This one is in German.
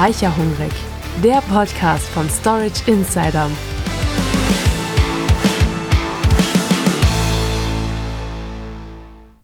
Speicherhungrig, der Podcast von Storage Insider.